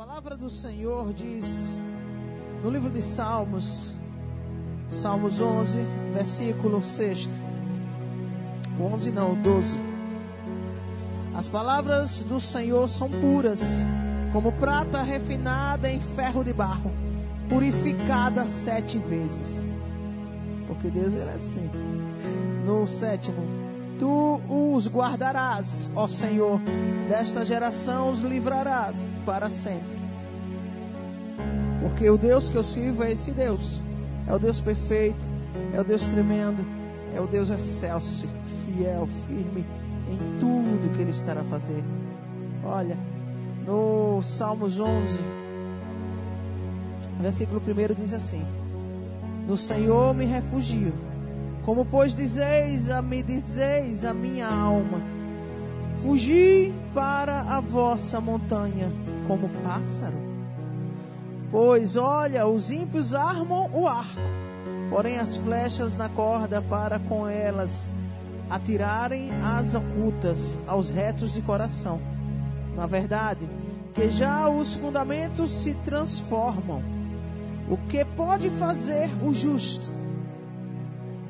palavra do Senhor diz no livro de Salmos, Salmos 11, versículo 6. 11 não, 12. As palavras do Senhor são puras, como prata refinada em ferro de barro, purificada sete vezes. Porque Deus é assim. No sétimo, tu os guardarás, ó Senhor, desta geração os livrarás para sempre. Porque o Deus que eu sirvo é esse Deus. É o Deus perfeito, é o Deus tremendo, é o Deus excelso, fiel, firme em tudo que Ele estará a fazer. Olha, no Salmos 11, versículo 1 diz assim: No Senhor me refugio como pois dizeis a me dizeis a minha alma, fugi para a vossa montanha como pássaro. Pois olha, os ímpios armam o arco, porém as flechas na corda para com elas atirarem as ocultas aos retos de coração. Na verdade, que já os fundamentos se transformam. O que pode fazer o justo?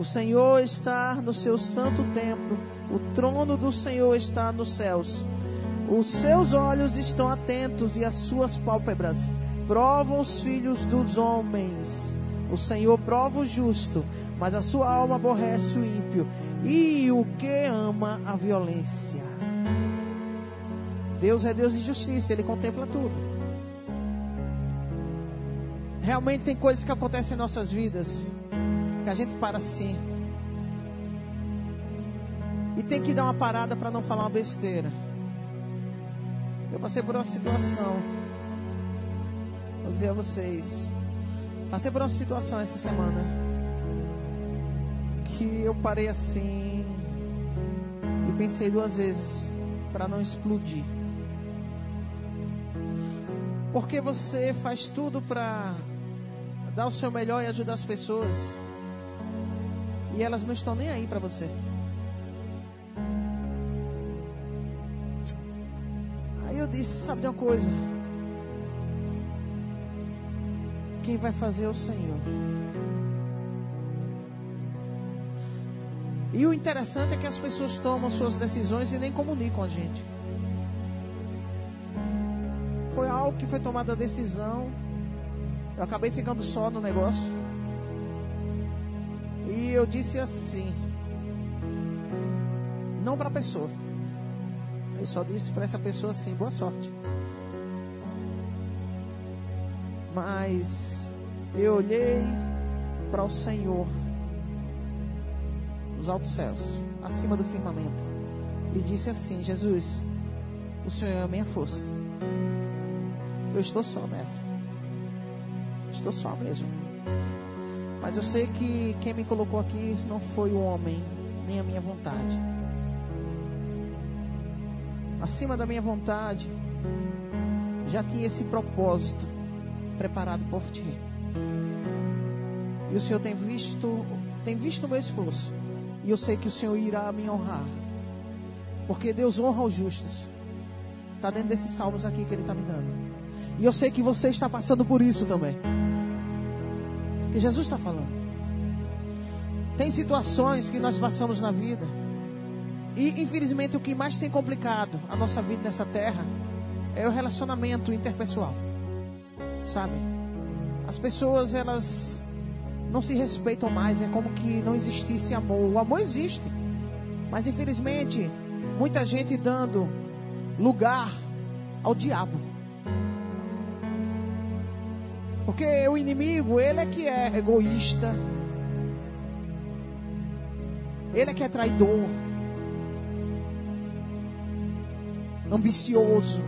O Senhor está no seu santo templo, o trono do Senhor está nos céus. Os seus olhos estão atentos e as suas pálpebras provam os filhos dos homens. O Senhor prova o justo, mas a sua alma aborrece o ímpio e o que ama a violência. Deus é Deus de justiça, Ele contempla tudo. Realmente tem coisas que acontecem em nossas vidas que a gente para assim. E tem que dar uma parada para não falar uma besteira. Eu passei por uma situação. Vou dizer a vocês. Passei por uma situação essa semana. Que eu parei assim. E pensei duas vezes. Para não explodir. Porque você faz tudo para dar o seu melhor e ajudar as pessoas. E elas não estão nem aí para você. Aí eu disse: Sabe de uma coisa? Quem vai fazer é o Senhor. E o interessante é que as pessoas tomam suas decisões e nem comunicam a gente. Foi algo que foi tomada a decisão. Eu acabei ficando só no negócio. E eu disse assim, não para a pessoa. Eu só disse para essa pessoa assim, boa sorte. Mas eu olhei para o Senhor nos altos céus, acima do firmamento, e disse assim: Jesus, o Senhor é a minha força. Eu estou só nessa. Estou só mesmo. Mas eu sei que quem me colocou aqui não foi o homem, nem a minha vontade. Acima da minha vontade, já tinha esse propósito preparado por ti. E o Senhor tem visto, tem visto o meu esforço. E eu sei que o Senhor irá me honrar. Porque Deus honra os justos. Está dentro desses salmos aqui que Ele está me dando. E eu sei que você está passando por isso também que Jesus está falando. Tem situações que nós passamos na vida. E infelizmente o que mais tem complicado a nossa vida nessa terra é o relacionamento interpessoal. Sabe? As pessoas elas não se respeitam mais, é como que não existisse amor. O amor existe. Mas infelizmente, muita gente dando lugar ao diabo. Porque o inimigo, ele é que é egoísta. Ele é que é traidor. Ambicioso,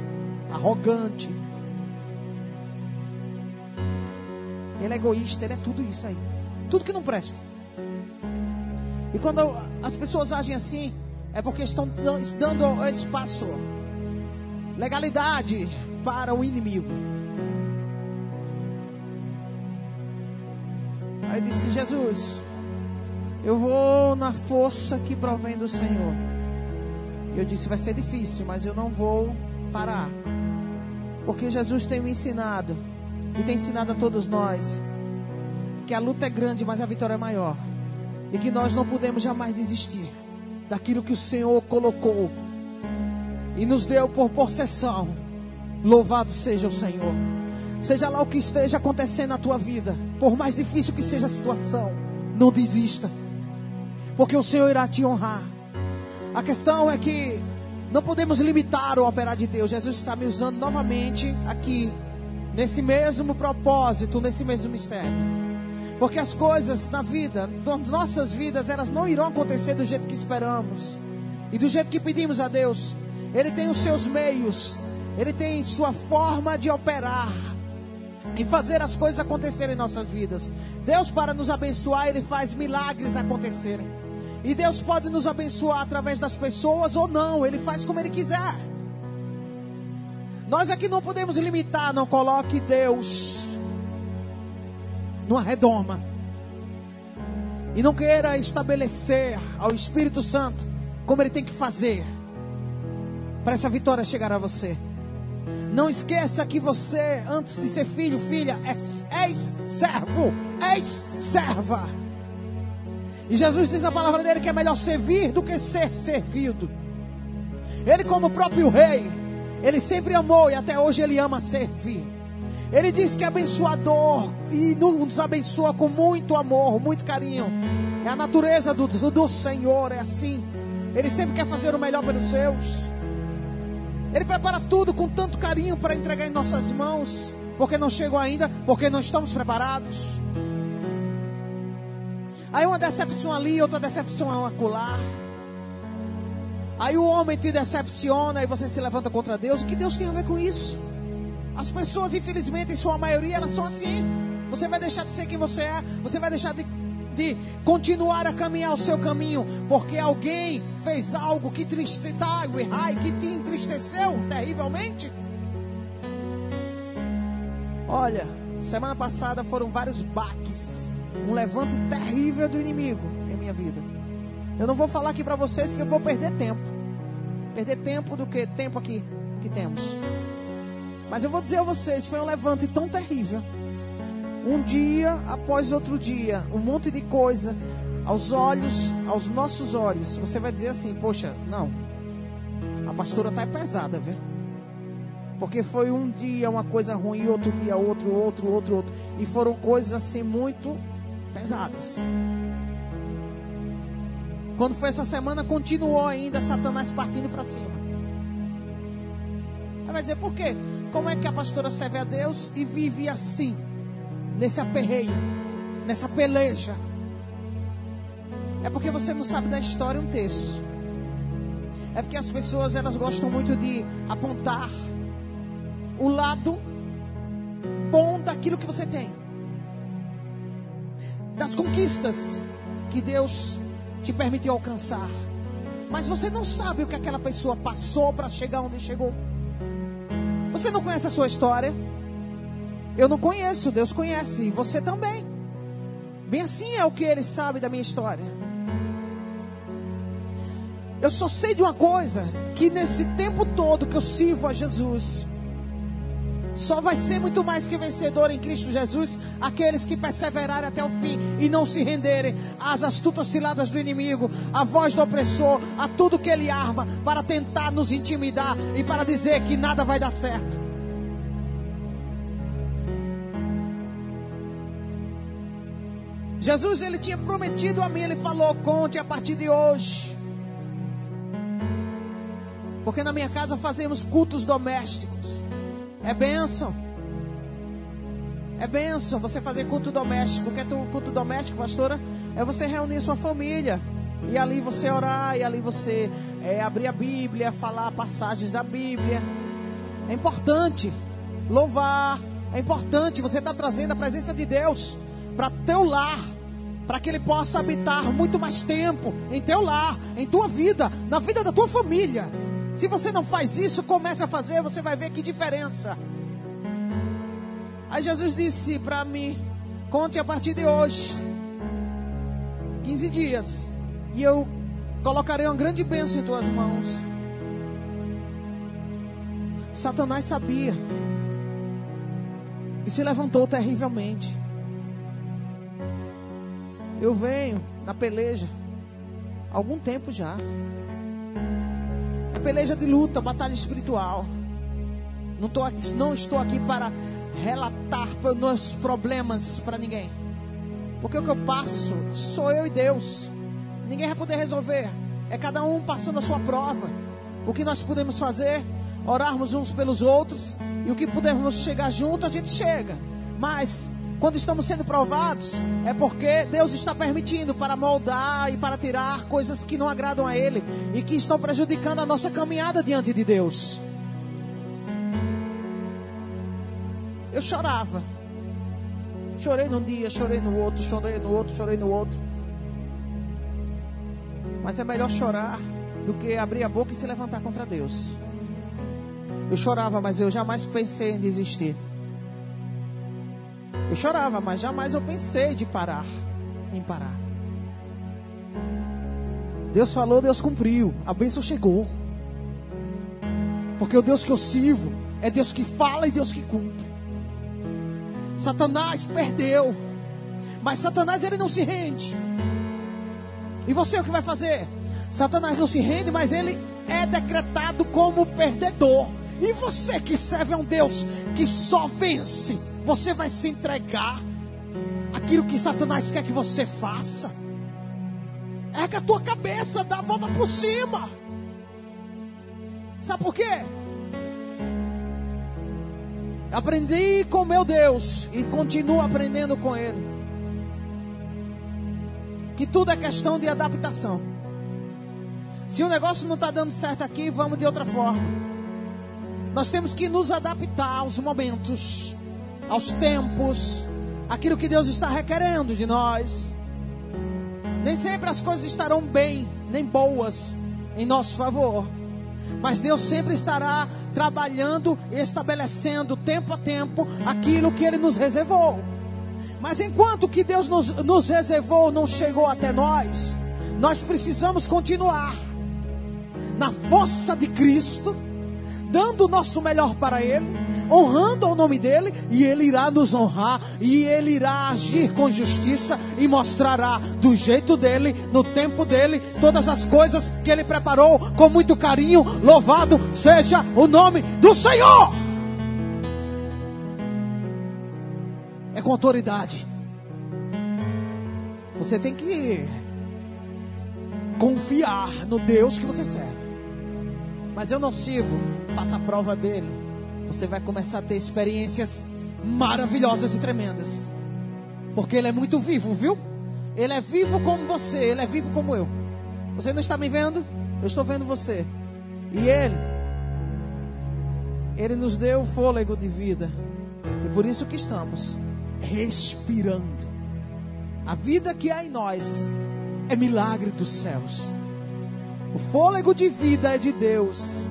arrogante. Ele é egoísta, ele é tudo isso aí. Tudo que não presta. E quando as pessoas agem assim, é porque estão dando espaço, legalidade para o inimigo. Aí disse: Jesus, eu vou na força que provém do Senhor. E eu disse: vai ser difícil, mas eu não vou parar. Porque Jesus tem me ensinado e tem ensinado a todos nós que a luta é grande, mas a vitória é maior. E que nós não podemos jamais desistir daquilo que o Senhor colocou e nos deu por possessão. Louvado seja o Senhor. Seja lá o que esteja acontecendo na tua vida, por mais difícil que seja a situação, não desista, porque o Senhor irá te honrar. A questão é que não podemos limitar o operar de Deus. Jesus está me usando novamente aqui, nesse mesmo propósito, nesse mesmo mistério. Porque as coisas na vida, nossas vidas, elas não irão acontecer do jeito que esperamos e do jeito que pedimos a Deus. Ele tem os seus meios, ele tem sua forma de operar e fazer as coisas acontecerem em nossas vidas. Deus, para nos abençoar, ele faz milagres acontecerem. E Deus pode nos abençoar através das pessoas ou não, Ele faz como Ele quiser. Nós aqui não podemos limitar, não coloque Deus numa redoma. E não queira estabelecer ao Espírito Santo como Ele tem que fazer para essa vitória chegar a você. Não esqueça que você, antes de ser filho, filha, és, servo, és serva. E Jesus diz na palavra dele que é melhor servir do que ser servido. Ele, como próprio rei, ele sempre amou e até hoje ele ama servir. Ele diz que é abençoador e nos abençoa com muito amor, muito carinho. É a natureza do, do Senhor, é assim. Ele sempre quer fazer o melhor pelos seus. Ele prepara tudo com tanto carinho para entregar em nossas mãos, porque não chegou ainda, porque não estamos preparados. Aí uma decepção ali, outra decepção acolá. Aí o homem te decepciona e você se levanta contra Deus. O que Deus tem a ver com isso? As pessoas, infelizmente, em sua maioria, elas são assim. Você vai deixar de ser quem você é. Você vai deixar de, de continuar a caminhar o seu caminho. Porque alguém fez algo que, triste, tá, que te entristeceu terrivelmente. Olha, semana passada foram vários baques um levante terrível do inimigo em minha vida. Eu não vou falar aqui para vocês que eu vou perder tempo. Perder tempo do que tempo aqui que temos. Mas eu vou dizer a vocês, foi um levante tão terrível. Um dia após outro dia, um monte de coisa aos olhos, aos nossos olhos. Você vai dizer assim: "Poxa, não. A pastora tá pesada, viu?" Porque foi um dia uma coisa ruim, outro dia outro, outro, outro, outro. E foram coisas assim muito pesadas. Quando foi essa semana, continuou ainda Satanás partindo para cima. Aí vai dizer, por quê? Como é que a pastora serve a Deus e vive assim, nesse aperreio, nessa peleja? É porque você não sabe da história um texto. É porque as pessoas elas gostam muito de apontar o lado bom daquilo que você tem das conquistas que Deus te permitiu alcançar. Mas você não sabe o que aquela pessoa passou para chegar onde chegou. Você não conhece a sua história? Eu não conheço, Deus conhece, e você também. Bem assim é o que ele sabe da minha história. Eu só sei de uma coisa: que nesse tempo todo que eu sirvo a Jesus, só vai ser muito mais que vencedor em Cristo Jesus aqueles que perseverarem até o fim e não se renderem às astutas ciladas do inimigo, à voz do opressor, a tudo que ele arma para tentar nos intimidar e para dizer que nada vai dar certo. Jesus ele tinha prometido a mim, ele falou: conte a partir de hoje. Porque na minha casa fazemos cultos domésticos. É bênção. É bênção você fazer culto doméstico. O que é culto doméstico, pastora? É você reunir sua família. E ali você orar, e ali você é, abrir a Bíblia, falar passagens da Bíblia. É importante louvar. É importante você estar tá trazendo a presença de Deus para teu lar, para que Ele possa habitar muito mais tempo em teu lar, em tua vida, na vida da tua família. Se você não faz isso, comece a fazer, você vai ver que diferença. Aí Jesus disse para mim: conte a partir de hoje, 15 dias, e eu colocarei uma grande bênção em tuas mãos. Satanás sabia e se levantou terrivelmente. Eu venho na peleja há algum tempo já. É peleja de luta, batalha espiritual. Não, tô não estou aqui para relatar meus problemas para ninguém. Porque o que eu passo sou eu e Deus. Ninguém vai poder resolver. É cada um passando a sua prova. O que nós podemos fazer? Orarmos uns pelos outros. E o que podemos chegar junto, a gente chega. Mas quando estamos sendo provados, é porque Deus está permitindo para moldar e para tirar coisas que não agradam a Ele e que estão prejudicando a nossa caminhada diante de Deus. Eu chorava. Chorei num dia, chorei no outro, chorei no outro, chorei no outro. Mas é melhor chorar do que abrir a boca e se levantar contra Deus. Eu chorava, mas eu jamais pensei em desistir. Eu chorava, mas jamais eu pensei de parar, em parar. Deus falou, Deus cumpriu. A bênção chegou. Porque o Deus que eu sirvo é Deus que fala e Deus que cumpre. Satanás perdeu. Mas Satanás ele não se rende. E você o que vai fazer? Satanás não se rende, mas ele é decretado como perdedor. E você que serve a um Deus que só vence, você vai se entregar aquilo que Satanás quer que você faça. Erga a tua cabeça, dá a volta por cima. Sabe por quê? Aprendi com meu Deus e continuo aprendendo com Ele. Que tudo é questão de adaptação. Se o negócio não está dando certo aqui, vamos de outra forma. Nós temos que nos adaptar aos momentos aos tempos, aquilo que Deus está requerendo de nós. Nem sempre as coisas estarão bem, nem boas em nosso favor. Mas Deus sempre estará trabalhando e estabelecendo tempo a tempo aquilo que Ele nos reservou. Mas enquanto que Deus nos, nos reservou não chegou até nós, nós precisamos continuar na força de Cristo, dando o nosso melhor para Ele, honrando o nome dele, e ele irá nos honrar, e ele irá agir com justiça e mostrará do jeito dele, no tempo dele, todas as coisas que ele preparou com muito carinho. Louvado seja o nome do Senhor! É com autoridade. Você tem que confiar no Deus que você serve. Mas eu não sirvo, faça a prova dele você vai começar a ter experiências maravilhosas e tremendas. Porque Ele é muito vivo, viu? Ele é vivo como você, Ele é vivo como eu. Você não está me vendo? Eu estou vendo você. E Ele, Ele nos deu o fôlego de vida. E por isso que estamos respirando. A vida que há em nós é milagre dos céus. O fôlego de vida é de Deus.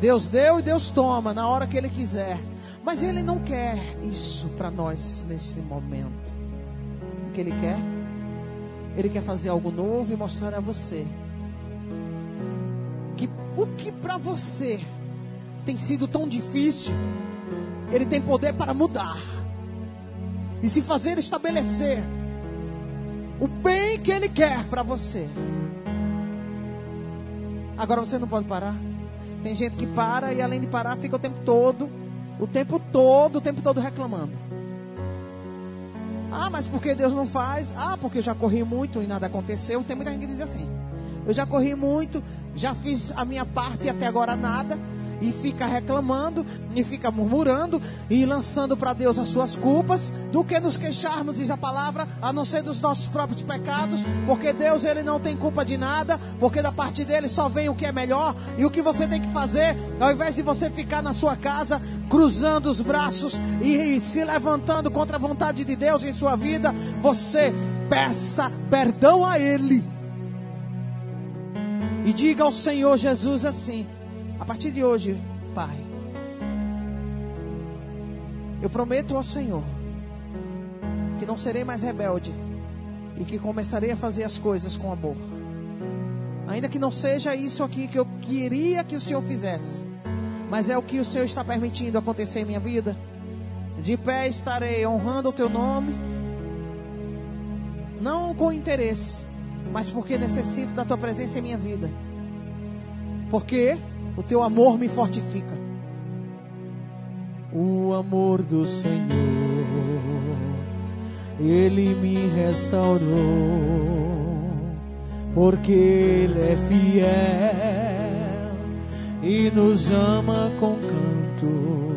Deus deu e Deus toma na hora que Ele quiser. Mas Ele não quer isso para nós nesse momento. O que Ele quer? Ele quer fazer algo novo e mostrar a você que o que para você tem sido tão difícil, Ele tem poder para mudar e se fazer estabelecer o bem que Ele quer para você. Agora você não pode parar. Tem gente que para e além de parar fica o tempo todo, o tempo todo, o tempo todo reclamando. Ah, mas por que Deus não faz? Ah, porque eu já corri muito e nada aconteceu. Tem muita gente que diz assim: Eu já corri muito, já fiz a minha parte e até agora nada e fica reclamando, e fica murmurando, e lançando para Deus as suas culpas, do que nos queixarmos, diz a palavra, a não ser dos nossos próprios pecados, porque Deus ele não tem culpa de nada, porque da parte dele só vem o que é melhor, e o que você tem que fazer, ao invés de você ficar na sua casa, cruzando os braços e se levantando contra a vontade de Deus em sua vida, você peça perdão a Ele. E diga ao Senhor Jesus assim: a partir de hoje, Pai, eu prometo ao Senhor que não serei mais rebelde e que começarei a fazer as coisas com amor. Ainda que não seja isso aqui que eu queria que o Senhor fizesse, mas é o que o Senhor está permitindo acontecer em minha vida. De pé estarei honrando o teu nome, não com interesse, mas porque necessito da tua presença em minha vida. Porque o teu amor me fortifica. O amor do Senhor, ele me restaurou, porque ele é fiel e nos ama com canto.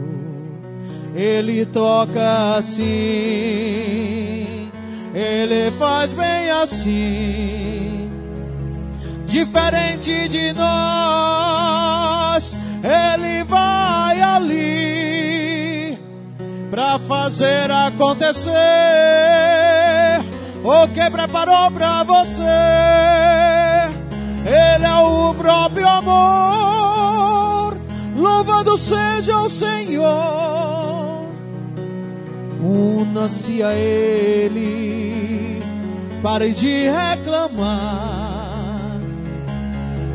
Ele toca assim, ele faz bem assim, diferente de nós. Ele vai ali para fazer acontecer. O que preparou para você. Ele é o próprio amor. Louvado seja o Senhor. Una-se a Ele, pare de reclamar,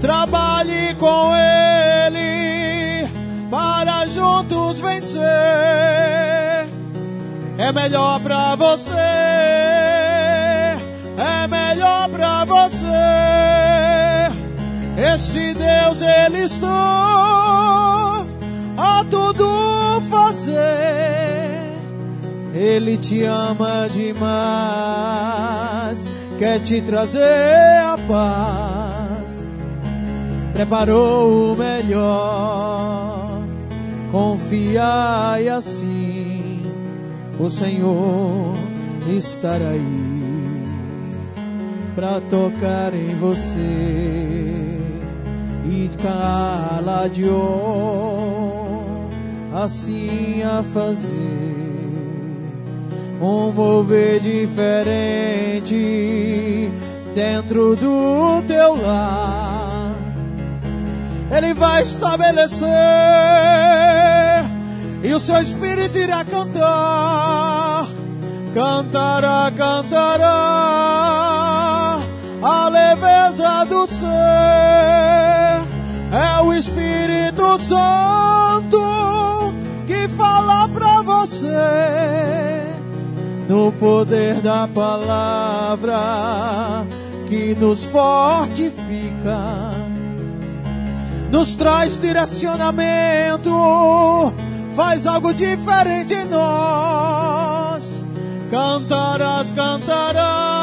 trabalhe com Ele, juntos vencer. É melhor para você, é melhor para você. Esse Deus, Ele está a tudo fazer ele te ama demais, quer te trazer a paz. Preparou o melhor, confia e assim o Senhor estará aí para tocar em você e cala de assim a fazer um mover diferente dentro do teu lar. Ele vai estabelecer e o seu espírito irá cantar, cantará, cantará a leveza do ser. É o Espírito Santo que fala para você no poder da palavra que nos fortifica, nos traz direcionamento, faz algo diferente em nós. Cantarás, cantarás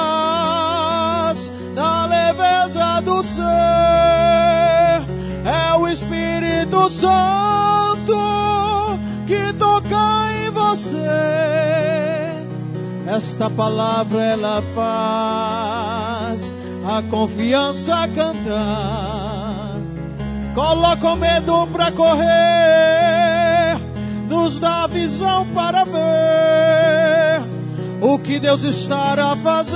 na leveza do ser, é o Espírito Santo que toca em você esta palavra ela faz a confiança cantar. Coloca o medo para correr, nos dá visão para ver o que Deus estará a fazer,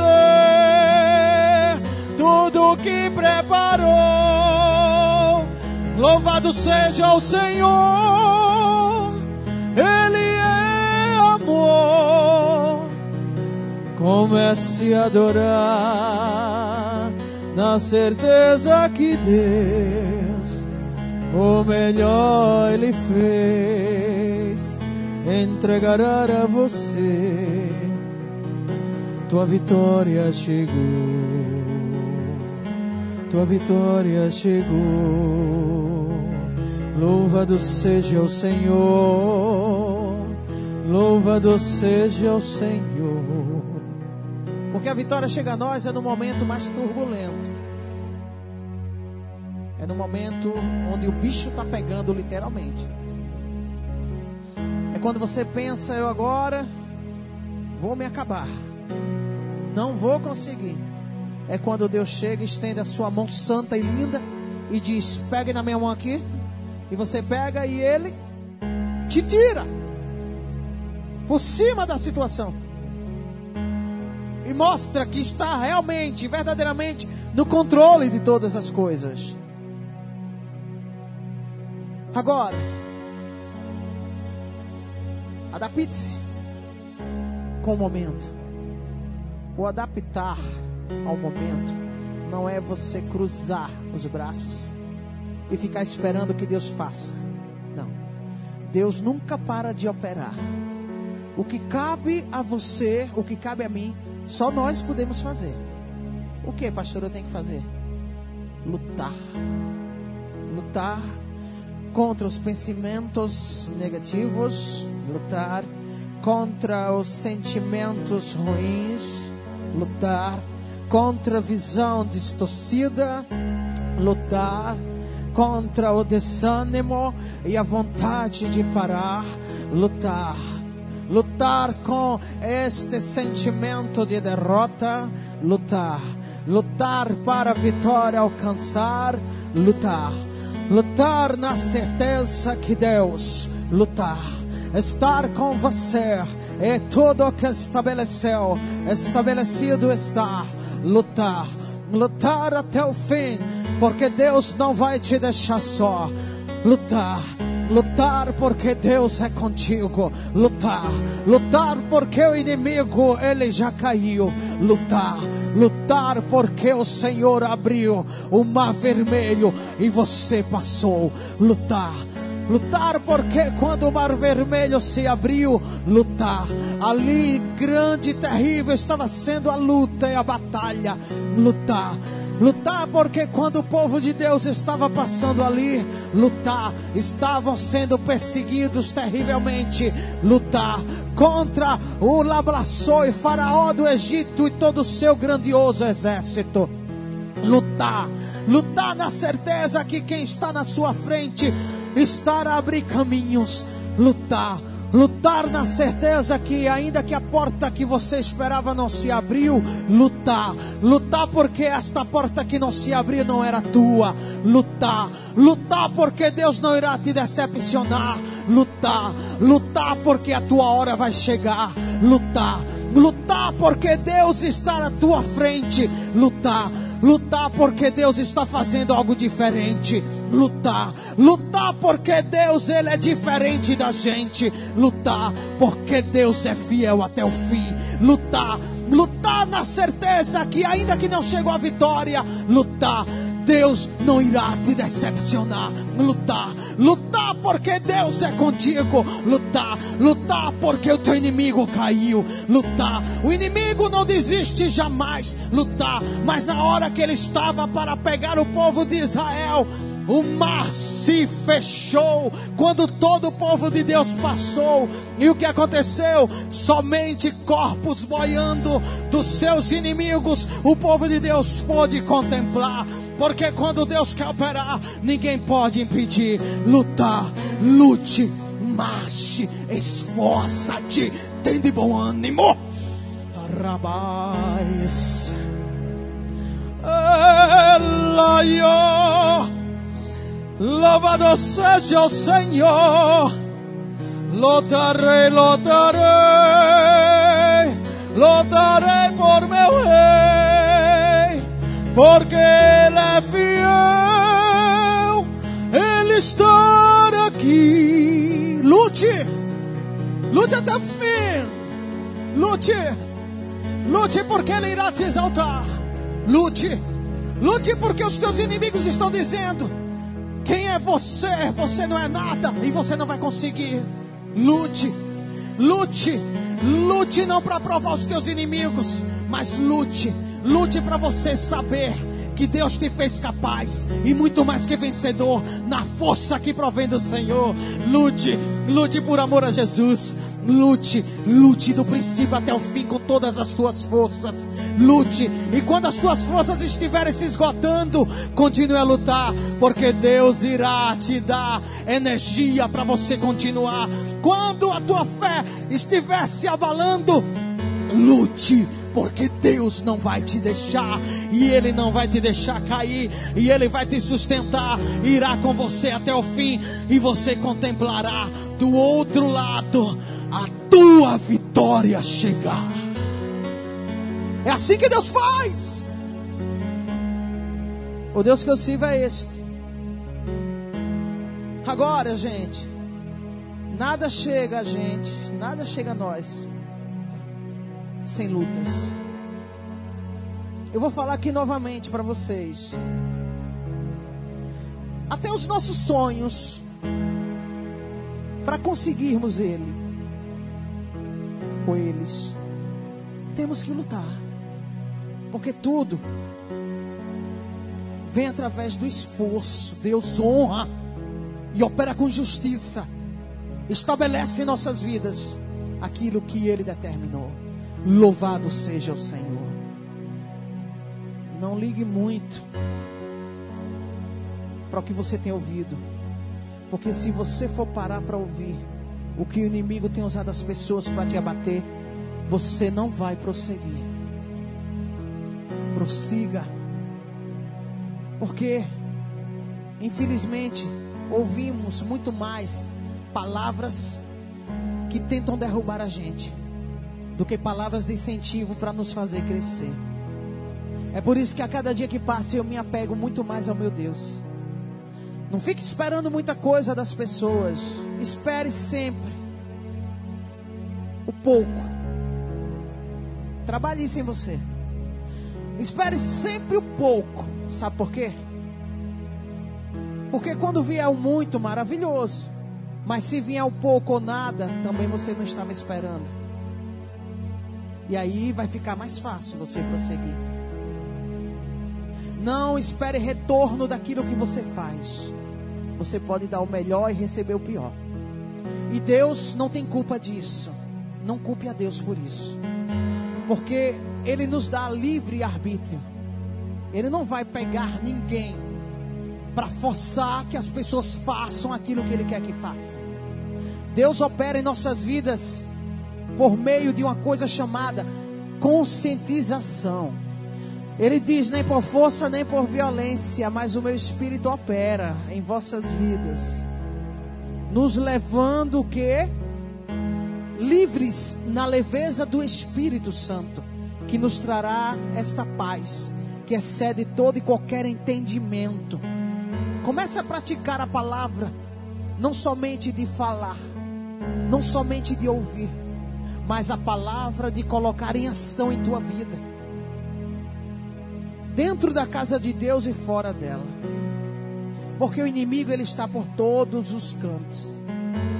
tudo que preparou. Louvado seja o Senhor, Ele é amor Comece a adorar na certeza que Deus o melhor Ele fez entregará a você. Tua vitória chegou, tua vitória chegou. Louvado seja o Senhor, louvado seja o Senhor. Porque a vitória chega a nós é no momento mais turbulento. É no momento onde o bicho está pegando literalmente. É quando você pensa, eu agora vou me acabar. Não vou conseguir. É quando Deus chega, estende a sua mão santa e linda e diz: pegue na minha mão aqui. E você pega e ele te tira por cima da situação e mostra que está realmente, verdadeiramente no controle de todas as coisas. Agora, adapte-se com o momento. O adaptar ao momento não é você cruzar os braços e ficar esperando que Deus faça. Não. Deus nunca para de operar. O que cabe a você, o que cabe a mim, só nós podemos fazer. O que, pastor, eu tenho que fazer? Lutar. Lutar contra os pensamentos negativos, lutar contra os sentimentos ruins, lutar contra a visão distorcida, lutar contra o desânimo e a vontade de parar, lutar lutar com este sentimento de derrota, lutar, lutar para a vitória alcançar, lutar, lutar na certeza que Deus, lutar, estar com você é tudo o que estabeleceu, estabelecido está, lutar, lutar até o fim, porque Deus não vai te deixar só, lutar lutar porque Deus é contigo, lutar, lutar porque o inimigo ele já caiu, lutar, lutar porque o Senhor abriu o mar vermelho e você passou, lutar. Lutar porque quando o mar vermelho se abriu, lutar. Ali grande e terrível estava sendo a luta e a batalha. Lutar Lutar porque quando o povo de Deus estava passando ali, lutar, estavam sendo perseguidos terrivelmente. Lutar contra o Labraçô e Faraó do Egito e todo o seu grandioso exército. Lutar, lutar na certeza que quem está na sua frente está a abrir caminhos. Lutar Lutar na certeza que, ainda que a porta que você esperava não se abriu, lutar. Lutar porque esta porta que não se abriu não era tua. Lutar. Lutar porque Deus não irá te decepcionar. Lutar. Lutar porque a tua hora vai chegar. Lutar. Lutar porque Deus está na tua frente. Lutar. Lutar porque Deus está fazendo algo diferente. Lutar, lutar porque Deus ele é diferente da gente, lutar porque Deus é fiel até o fim, lutar, lutar na certeza que ainda que não chegou a vitória, lutar Deus não irá te decepcionar. Lutar, lutar porque Deus é contigo. Lutar, lutar porque o teu inimigo caiu. Lutar, o inimigo não desiste jamais. Lutar, mas na hora que ele estava para pegar o povo de Israel, o mar se fechou quando todo o povo de Deus passou. E o que aconteceu? Somente corpos boiando dos seus inimigos o povo de Deus pôde contemplar. Porque quando Deus quer operar, ninguém pode impedir. Lutar, lute, marche, esforça-te, tem de bom ânimo. Rabais. Elaio. Louvado seja o Senhor. Lotarei, lotarei, lotarei por meu rei, porque ele é fiel, ele está aqui. Lute, lute até o fim. Lute, lute porque ele irá te exaltar. Lute, lute porque os teus inimigos estão dizendo quem é você? Você não é nada e você não vai conseguir. Lute, lute, lute não para provar os teus inimigos, mas lute, lute para você saber que Deus te fez capaz e muito mais que vencedor na força que provém do Senhor. Lute, lute por amor a Jesus. Lute, lute do princípio até o fim com todas as tuas forças. Lute, e quando as tuas forças estiverem se esgotando, continue a lutar, porque Deus irá te dar energia para você continuar. Quando a tua fé estiver se abalando, lute porque Deus não vai te deixar, e Ele não vai te deixar cair, e Ele vai te sustentar, irá com você até o fim, e você contemplará do outro lado a tua vitória chegar. É assim que Deus faz. O Deus que eu sirvo é este. Agora, gente, nada chega a gente, nada chega a nós sem lutas. Eu vou falar aqui novamente para vocês. Até os nossos sonhos, para conseguirmos ele, com eles. Temos que lutar. Porque tudo vem através do esforço. Deus honra e opera com justiça. Estabelece em nossas vidas aquilo que Ele determinou. Louvado seja o Senhor. Não ligue muito para o que você tem ouvido. Porque se você for parar para ouvir o que o inimigo tem usado as pessoas para te abater, você não vai prosseguir. Prossiga. Porque, infelizmente, ouvimos muito mais palavras que tentam derrubar a gente do que palavras de incentivo para nos fazer crescer. É por isso que a cada dia que passa eu me apego muito mais ao meu Deus. Não fique esperando muita coisa das pessoas. Espere sempre o pouco. Trabalhe isso em você. Espere sempre o pouco. Sabe por quê? Porque quando vier o muito, maravilhoso. Mas se vier o pouco ou nada, também você não estava esperando. E aí vai ficar mais fácil você prosseguir. Não espere retorno daquilo que você faz. Você pode dar o melhor e receber o pior. E Deus não tem culpa disso. Não culpe a Deus por isso. Porque Ele nos dá livre arbítrio. Ele não vai pegar ninguém para forçar que as pessoas façam aquilo que Ele quer que façam. Deus opera em nossas vidas por meio de uma coisa chamada conscientização. Ele diz: nem por força, nem por violência, mas o meu espírito opera em vossas vidas, nos levando que? Livres na leveza do Espírito Santo, que nos trará esta paz, que excede todo e qualquer entendimento. Comece a praticar a palavra, não somente de falar, não somente de ouvir, mas a palavra de colocar em ação em tua vida dentro da casa de Deus e fora dela. Porque o inimigo ele está por todos os cantos.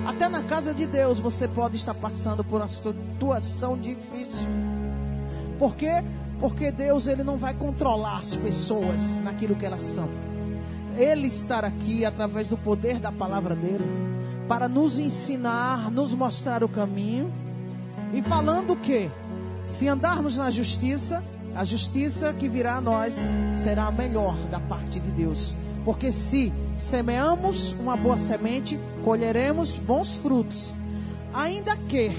Até na casa de Deus você pode estar passando por uma situação difícil. Por quê? Porque Deus ele não vai controlar as pessoas naquilo que elas são. Ele estar aqui através do poder da palavra dele para nos ensinar, nos mostrar o caminho e falando que se andarmos na justiça, a justiça que virá a nós será a melhor da parte de Deus. Porque se semeamos uma boa semente, colheremos bons frutos. Ainda que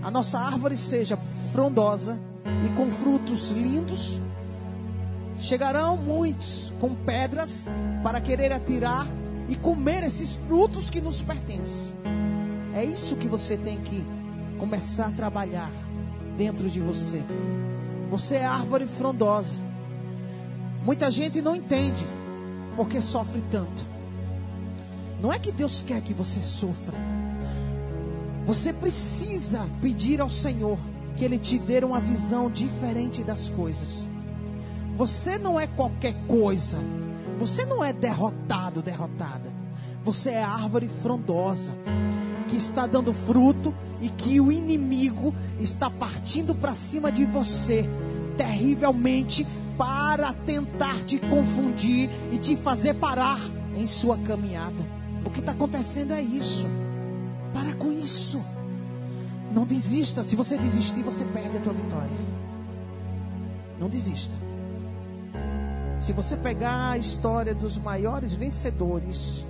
a nossa árvore seja frondosa e com frutos lindos, chegarão muitos com pedras para querer atirar e comer esses frutos que nos pertencem. É isso que você tem que começar a trabalhar dentro de você. Você é árvore frondosa. Muita gente não entende porque sofre tanto. Não é que Deus quer que você sofra. Você precisa pedir ao Senhor que Ele te dê uma visão diferente das coisas. Você não é qualquer coisa. Você não é derrotado, derrotada. Você é árvore frondosa que está dando fruto e que o inimigo está partindo para cima de você terrivelmente para tentar te confundir e te fazer parar em sua caminhada. O que está acontecendo é isso. Para com isso. Não desista. Se você desistir, você perde a tua vitória. Não desista. Se você pegar a história dos maiores vencedores,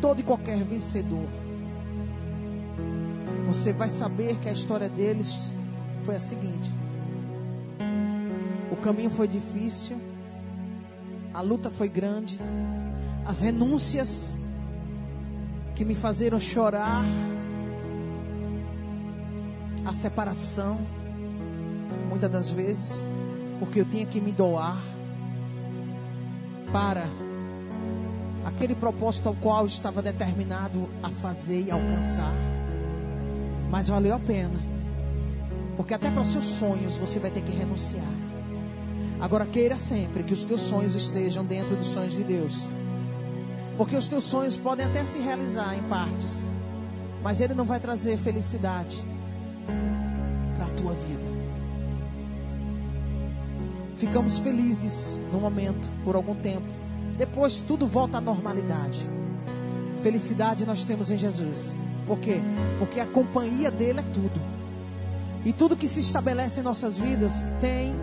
todo e qualquer vencedor. Você vai saber que a história deles foi a seguinte: o caminho foi difícil, a luta foi grande, as renúncias que me fazeram chorar, a separação, muitas das vezes, porque eu tinha que me doar para aquele propósito ao qual estava determinado a fazer e alcançar. Mas valeu a pena. Porque até para os seus sonhos você vai ter que renunciar. Agora queira sempre que os teus sonhos estejam dentro dos sonhos de Deus. Porque os teus sonhos podem até se realizar em partes. Mas ele não vai trazer felicidade para a tua vida. Ficamos felizes no momento, por algum tempo. Depois tudo volta à normalidade. Felicidade nós temos em Jesus. Por quê? Porque a companhia dele é tudo. E tudo que se estabelece em nossas vidas tem,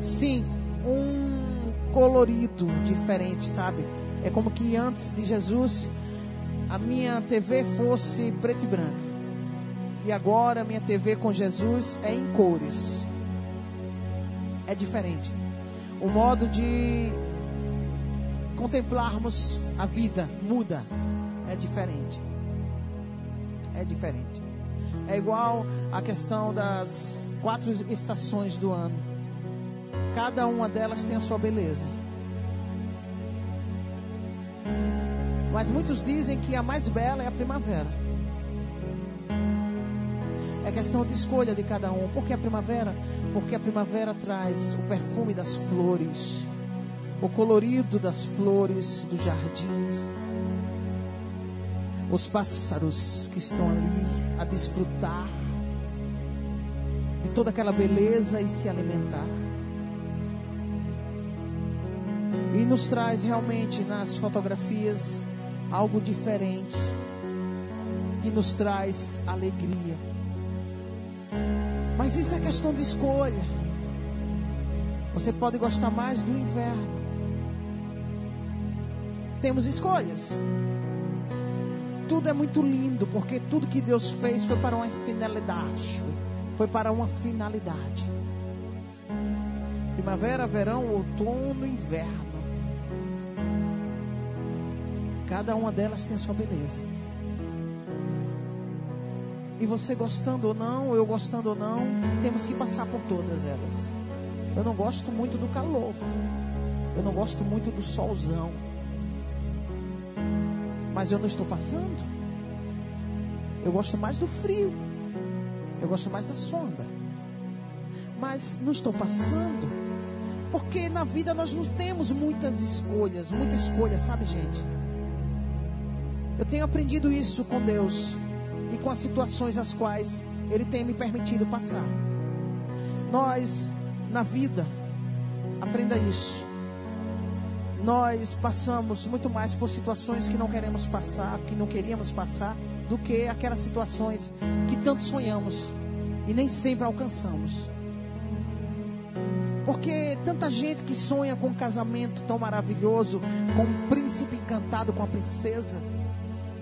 sim, um colorido diferente, sabe? É como que antes de Jesus a minha TV fosse preta e branca. E agora a minha TV com Jesus é em cores. É diferente. O modo de contemplarmos a vida muda. É diferente. É diferente. É igual a questão das quatro estações do ano. Cada uma delas tem a sua beleza. Mas muitos dizem que a mais bela é a primavera. É questão de escolha de cada um. Por que a primavera? Porque a primavera traz o perfume das flores, o colorido das flores dos jardins, os pássaros que estão ali a desfrutar de toda aquela beleza e se alimentar. E nos traz realmente nas fotografias algo diferente que nos traz alegria. Mas isso é questão de escolha. Você pode gostar mais do inverno. Temos escolhas. Tudo é muito lindo, porque tudo que Deus fez foi para uma finalidade. Foi para uma finalidade. Primavera, verão, outono, inverno. Cada uma delas tem a sua beleza. E você gostando ou não, eu gostando ou não, temos que passar por todas elas. Eu não gosto muito do calor. Eu não gosto muito do solzão. Mas eu não estou passando. Eu gosto mais do frio. Eu gosto mais da sombra. Mas não estou passando. Porque na vida nós não temos muitas escolhas. Muita escolha, sabe, gente? Eu tenho aprendido isso com Deus e com as situações as quais Ele tem me permitido passar. Nós, na vida, aprenda isso. Nós passamos muito mais por situações que não queremos passar, que não queríamos passar, do que aquelas situações que tanto sonhamos e nem sempre alcançamos. Porque tanta gente que sonha com um casamento tão maravilhoso, com um príncipe encantado com a princesa,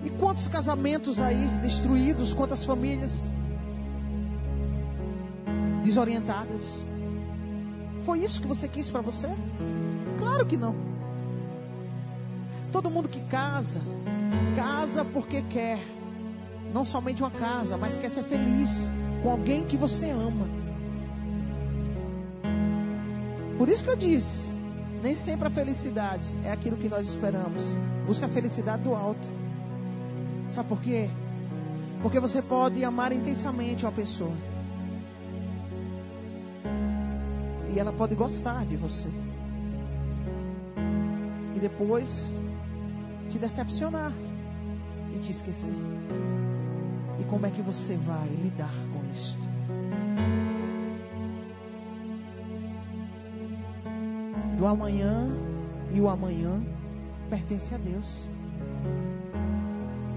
e quantos casamentos aí destruídos, quantas famílias desorientadas. Foi isso que você quis para você? Claro que não. Todo mundo que casa, casa porque quer. Não somente uma casa, mas quer ser feliz com alguém que você ama. Por isso que eu disse, nem sempre a felicidade é aquilo que nós esperamos. Busca a felicidade do alto. Sabe por quê? Porque você pode amar intensamente uma pessoa. E ela pode gostar de você. E depois te decepcionar e te esquecer. E como é que você vai lidar com isso? Do amanhã e o amanhã pertence a Deus.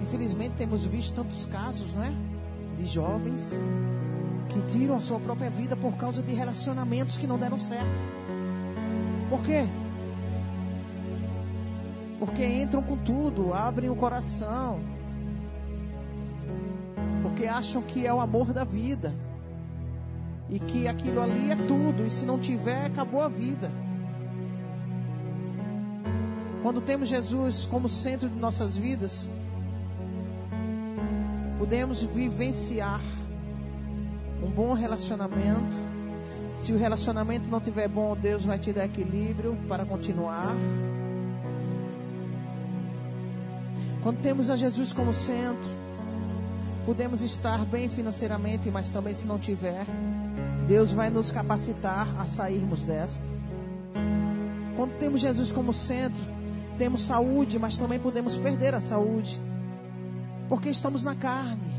Infelizmente temos visto tantos casos, não é? De jovens que tiram a sua própria vida por causa de relacionamentos que não deram certo. Por quê? Porque entram com tudo, abrem o coração. Porque acham que é o amor da vida. E que aquilo ali é tudo. E se não tiver, acabou a vida. Quando temos Jesus como centro de nossas vidas, podemos vivenciar um bom relacionamento. Se o relacionamento não tiver bom, Deus vai te dar equilíbrio para continuar. Quando temos a Jesus como centro, podemos estar bem financeiramente, mas também se não tiver, Deus vai nos capacitar a sairmos desta. Quando temos Jesus como centro, temos saúde, mas também podemos perder a saúde porque estamos na carne.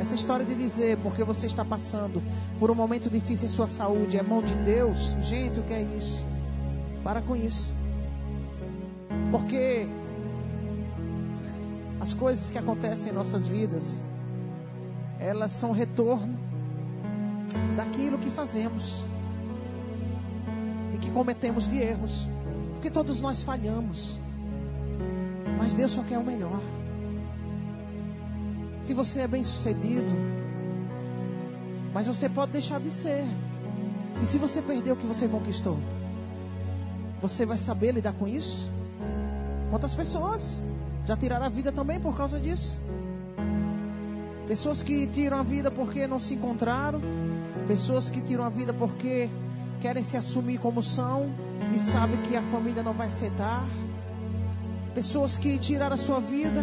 Essa história de dizer porque você está passando por um momento difícil em sua saúde é mão de Deus, gente, o que é isso? Para com isso. Porque as coisas que acontecem em nossas vidas, elas são retorno daquilo que fazemos e que cometemos de erros. Porque todos nós falhamos. Mas Deus só quer o melhor. Se você é bem sucedido, mas você pode deixar de ser. E se você perdeu o que você conquistou, você vai saber lidar com isso? Quantas pessoas já tiraram a vida também por causa disso? Pessoas que tiram a vida porque não se encontraram, pessoas que tiram a vida porque querem se assumir como são e sabem que a família não vai aceitar. Pessoas que tiraram a sua vida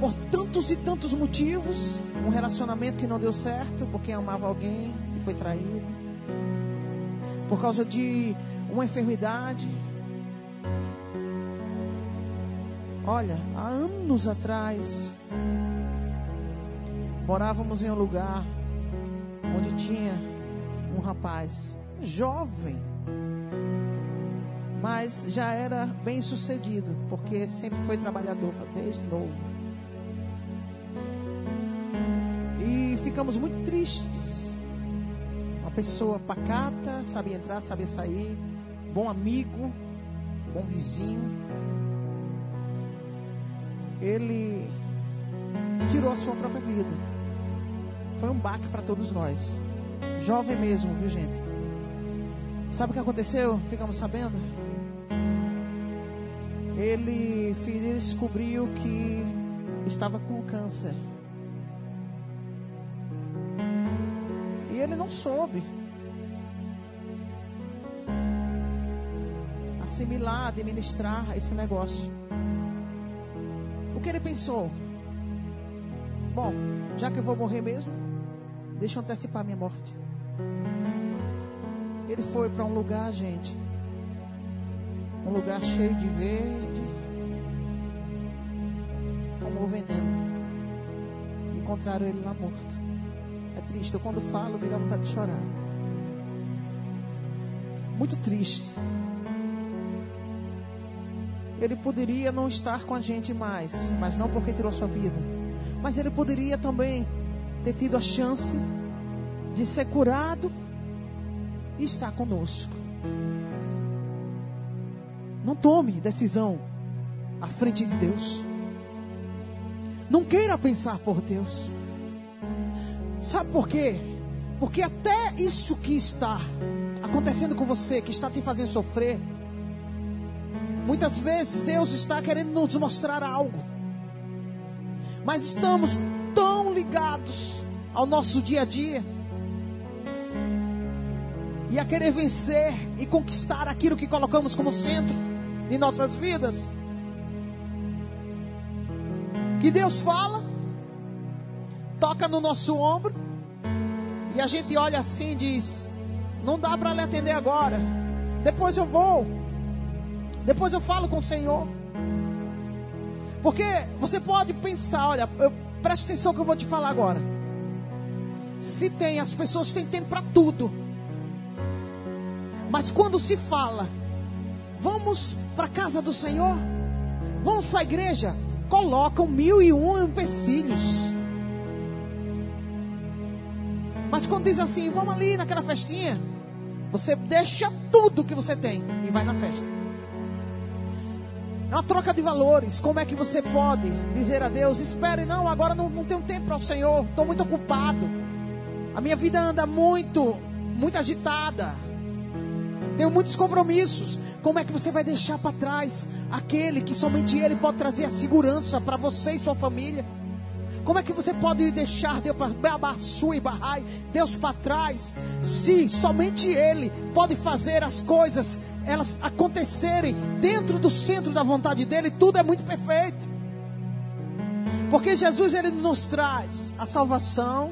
por tantos e tantos motivos. Um relacionamento que não deu certo porque amava alguém e foi traído. Por causa de uma enfermidade. Olha, há anos atrás, morávamos em um lugar onde tinha um rapaz jovem, mas já era bem sucedido, porque sempre foi trabalhador desde novo. E ficamos muito tristes. Uma pessoa pacata, sabia entrar, sabia sair, bom amigo, bom vizinho ele tirou a sua própria vida. Foi um baque para todos nós. Jovem mesmo, viu gente? Sabe o que aconteceu? Ficamos sabendo? Ele, descobriu que estava com câncer. E ele não soube assimilar, administrar esse negócio. Que ele pensou? Bom, já que eu vou morrer mesmo, deixa eu antecipar minha morte. Ele foi para um lugar, gente, um lugar cheio de verde. Tomou veneno. Encontraram ele lá morto. É triste. Eu quando falo, me dá vontade de chorar. Muito triste. Ele poderia não estar com a gente mais, mas não porque tirou sua vida. Mas ele poderia também ter tido a chance de ser curado e estar conosco. Não tome decisão à frente de Deus. Não queira pensar por Deus. Sabe por quê? Porque até isso que está acontecendo com você, que está te fazendo sofrer, Muitas vezes Deus está querendo nos mostrar algo, mas estamos tão ligados ao nosso dia a dia e a querer vencer e conquistar aquilo que colocamos como centro de nossas vidas. Que Deus fala, toca no nosso ombro e a gente olha assim e diz: Não dá para lhe atender agora, depois eu vou. Depois eu falo com o Senhor. Porque você pode pensar, olha, eu, preste atenção que eu vou te falar agora. Se tem, as pessoas têm tempo para tudo. Mas quando se fala, vamos para a casa do Senhor, vamos para a igreja, colocam mil e um empecilhos. Mas quando diz assim, vamos ali naquela festinha, você deixa tudo que você tem e vai na festa. É uma troca de valores. Como é que você pode dizer a Deus: Espere, não, agora não, não tenho tempo para o Senhor, estou muito ocupado. A minha vida anda muito, muito agitada. Tenho muitos compromissos. Como é que você vai deixar para trás aquele que somente Ele pode trazer a segurança para você e sua família? Como é que você pode deixar Deus para Deus para trás, se somente Ele pode fazer as coisas elas acontecerem dentro do centro da vontade dele, tudo é muito perfeito. Porque Jesus ele nos traz a salvação,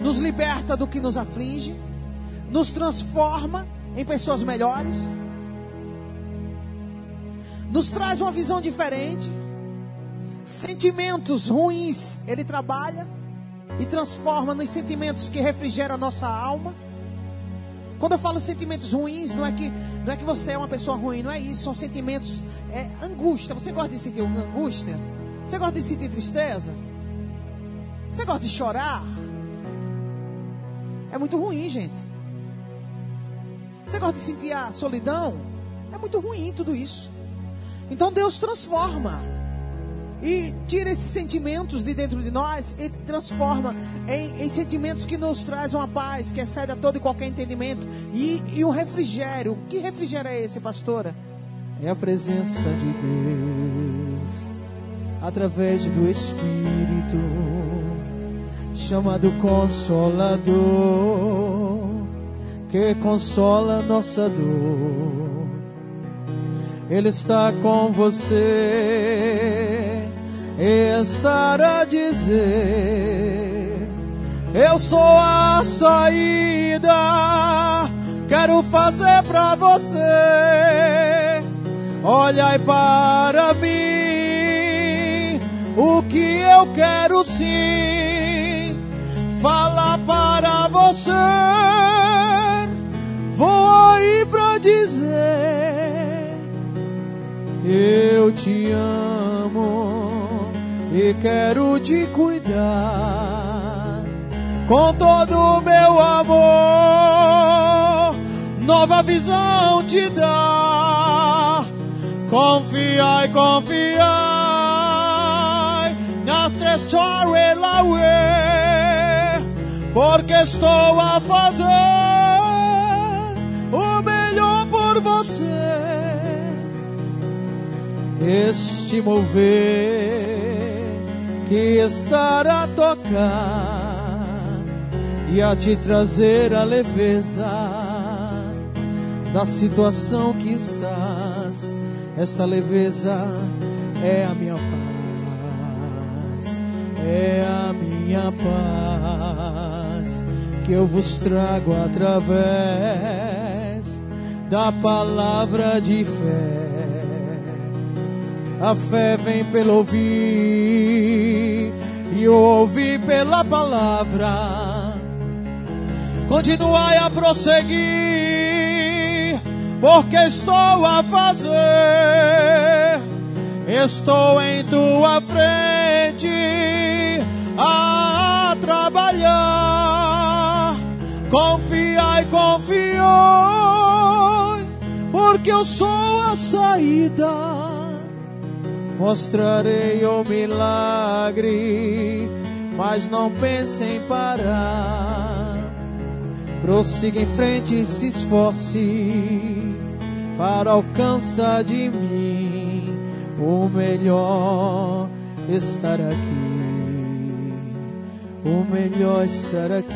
nos liberta do que nos aflige, nos transforma em pessoas melhores, nos traz uma visão diferente sentimentos ruins, ele trabalha e transforma nos sentimentos que refrigeram a nossa alma. Quando eu falo sentimentos ruins, não é que não é que você é uma pessoa ruim, não é isso, são sentimentos é angústia. Você gosta de sentir angústia? Você gosta de sentir tristeza? Você gosta de chorar? É muito ruim, gente. Você gosta de sentir a solidão? É muito ruim tudo isso. Então Deus transforma e tira esses sentimentos de dentro de nós e transforma em, em sentimentos que nos trazem uma paz, que excede a todo e qualquer entendimento e, e um refrigério. Que refrigério é esse, pastora? É a presença de Deus através do Espírito chamado Consolador que consola nossa dor. Ele está com você e estará a dizer: Eu sou a saída. Quero fazer para você. Olhai para mim. O que eu quero sim falar para você. Vou aí pra dizer: Eu te amo e quero te cuidar com todo o meu amor. Nova visão te dá. Confiai, confiai, na stretchare la porque estou a fazer o melhor por você. Este mover que estará a tocar e a te trazer a leveza da situação que estás. Esta leveza é a minha paz, é a minha paz que eu vos trago através da palavra de fé. A fé vem pelo ouvir e ouvir pela palavra. Continuai a prosseguir, porque estou a fazer. Estou em tua frente a trabalhar. Confiai, confiai, porque eu sou a saída. Mostrarei o milagre, mas não pense em parar. Prossiga em frente e se esforce para alcançar de mim o melhor estar aqui. O melhor estar aqui.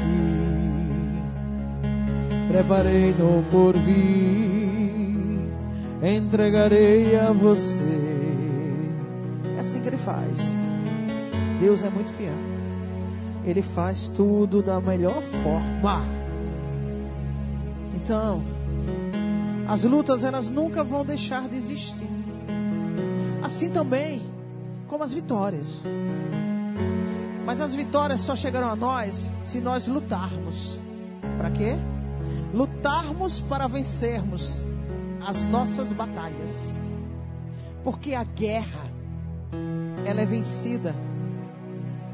Preparei no porvir, entregarei a você. Faz. Deus é muito fiel. Ele faz tudo da melhor forma. Então, as lutas elas nunca vão deixar de existir. Assim também como as vitórias. Mas as vitórias só chegarão a nós se nós lutarmos. Para quê? Lutarmos para vencermos as nossas batalhas. Porque a guerra ela é vencida.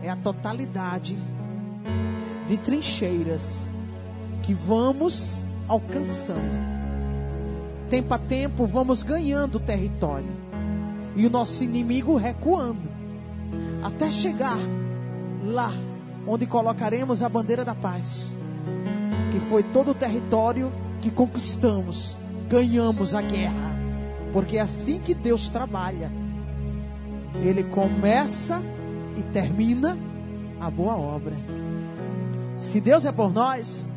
É a totalidade de trincheiras que vamos alcançando. Tempo a tempo vamos ganhando território. E o nosso inimigo recuando. Até chegar lá onde colocaremos a bandeira da paz, que foi todo o território que conquistamos, ganhamos a guerra, porque é assim que Deus trabalha. Ele começa e termina a boa obra. Se Deus é por nós,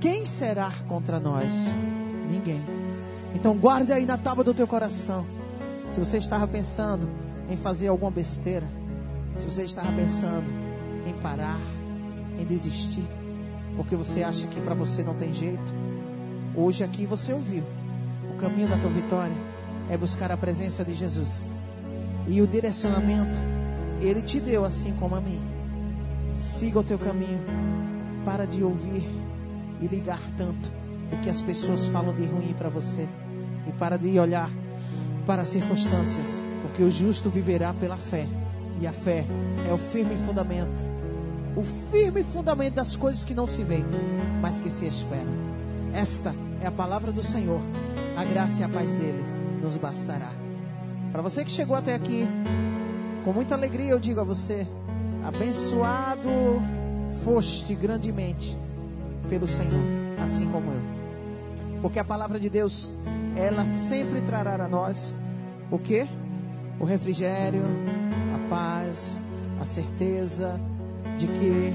quem será contra nós? Ninguém. Então guarde aí na tábua do teu coração. Se você estava pensando em fazer alguma besteira, se você estava pensando em parar, em desistir, porque você acha que para você não tem jeito. Hoje aqui você ouviu. O caminho da tua vitória é buscar a presença de Jesus. E o direcionamento Ele te deu assim como a mim. Siga o teu caminho. Para de ouvir e ligar tanto o que as pessoas falam de ruim para você. E para de olhar para as circunstâncias. Porque o justo viverá pela fé. E a fé é o firme fundamento. O firme fundamento das coisas que não se veem, mas que se esperam. Esta é a palavra do Senhor. A graça e a paz dele nos bastará. Para você que chegou até aqui, com muita alegria eu digo a você: abençoado foste grandemente pelo Senhor, assim como eu. Porque a palavra de Deus, ela sempre trará a nós o que? O refrigério, a paz, a certeza de que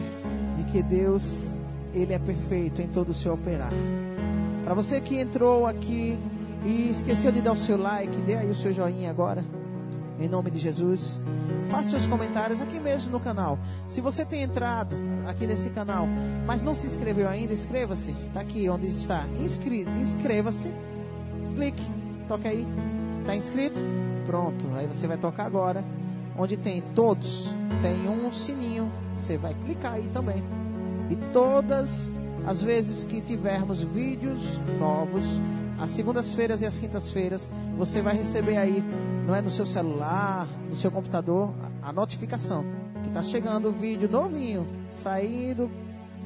de que Deus ele é perfeito em todo o seu operar. Para você que entrou aqui e esqueceu de dar o seu like, dê aí o seu joinha agora. Em nome de Jesus. Faça seus comentários aqui mesmo no canal. Se você tem entrado aqui nesse canal, mas não se inscreveu ainda, inscreva-se. Está aqui onde está. Inscri inscreva-se. Clique. Toque aí. Está inscrito? Pronto. Aí você vai tocar agora. Onde tem todos, tem um sininho. Você vai clicar aí também. E todas as vezes que tivermos vídeos novos, as segundas-feiras e as quintas-feiras, você vai receber aí, não é no seu celular, no seu computador, a notificação que está chegando o vídeo novinho, saindo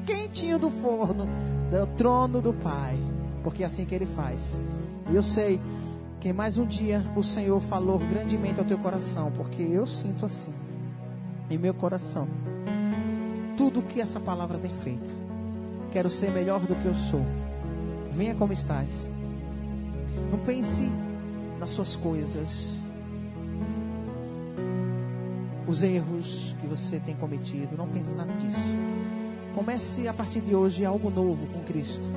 quentinho do forno, do trono do Pai, porque é assim que Ele faz. E eu sei que mais um dia o Senhor falou grandemente ao teu coração, porque eu sinto assim, em meu coração, tudo que essa palavra tem feito. Quero ser melhor do que eu sou. Venha como estás. Não pense nas suas coisas, os erros que você tem cometido. Não pense nada disso. Comece a partir de hoje algo novo com Cristo.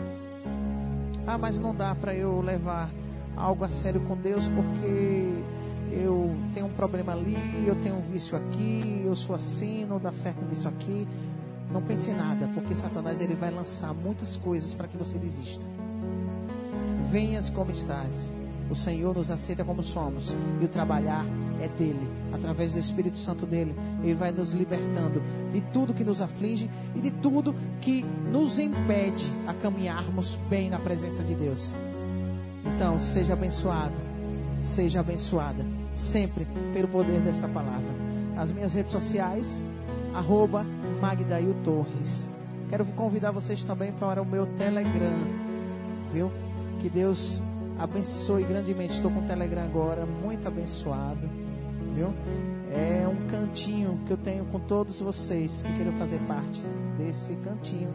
Ah, mas não dá para eu levar algo a sério com Deus porque eu tenho um problema ali, eu tenho um vício aqui, eu sou assim, não dá certo nisso aqui. Não pense em nada, porque Satanás ele vai lançar muitas coisas para que você desista. Venhas como estás. O Senhor nos aceita como somos. E o trabalhar é dele. Através do Espírito Santo dele. Ele vai nos libertando de tudo que nos aflige e de tudo que nos impede a caminharmos bem na presença de Deus. Então, seja abençoado. Seja abençoada. Sempre pelo poder desta palavra. As minhas redes sociais, arroba Magdail Torres. Quero convidar vocês também para o meu Telegram, viu? Que Deus abençoe grandemente. Estou com o Telegram agora, muito abençoado, viu? É um cantinho que eu tenho com todos vocês que queiram fazer parte desse cantinho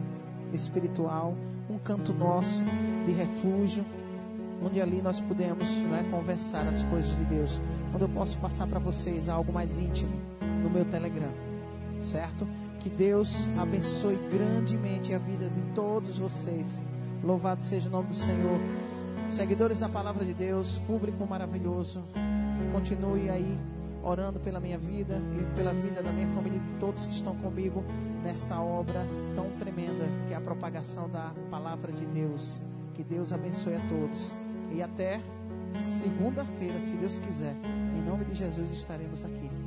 espiritual, um canto nosso de refúgio, onde ali nós podemos né, conversar as coisas de Deus, onde eu posso passar para vocês algo mais íntimo no meu Telegram, certo? Que Deus abençoe grandemente a vida de todos vocês. Louvado seja o nome do Senhor. Seguidores da palavra de Deus, público maravilhoso, continue aí orando pela minha vida e pela vida da minha família e de todos que estão comigo nesta obra tão tremenda que é a propagação da palavra de Deus. Que Deus abençoe a todos. E até segunda-feira, se Deus quiser, em nome de Jesus estaremos aqui.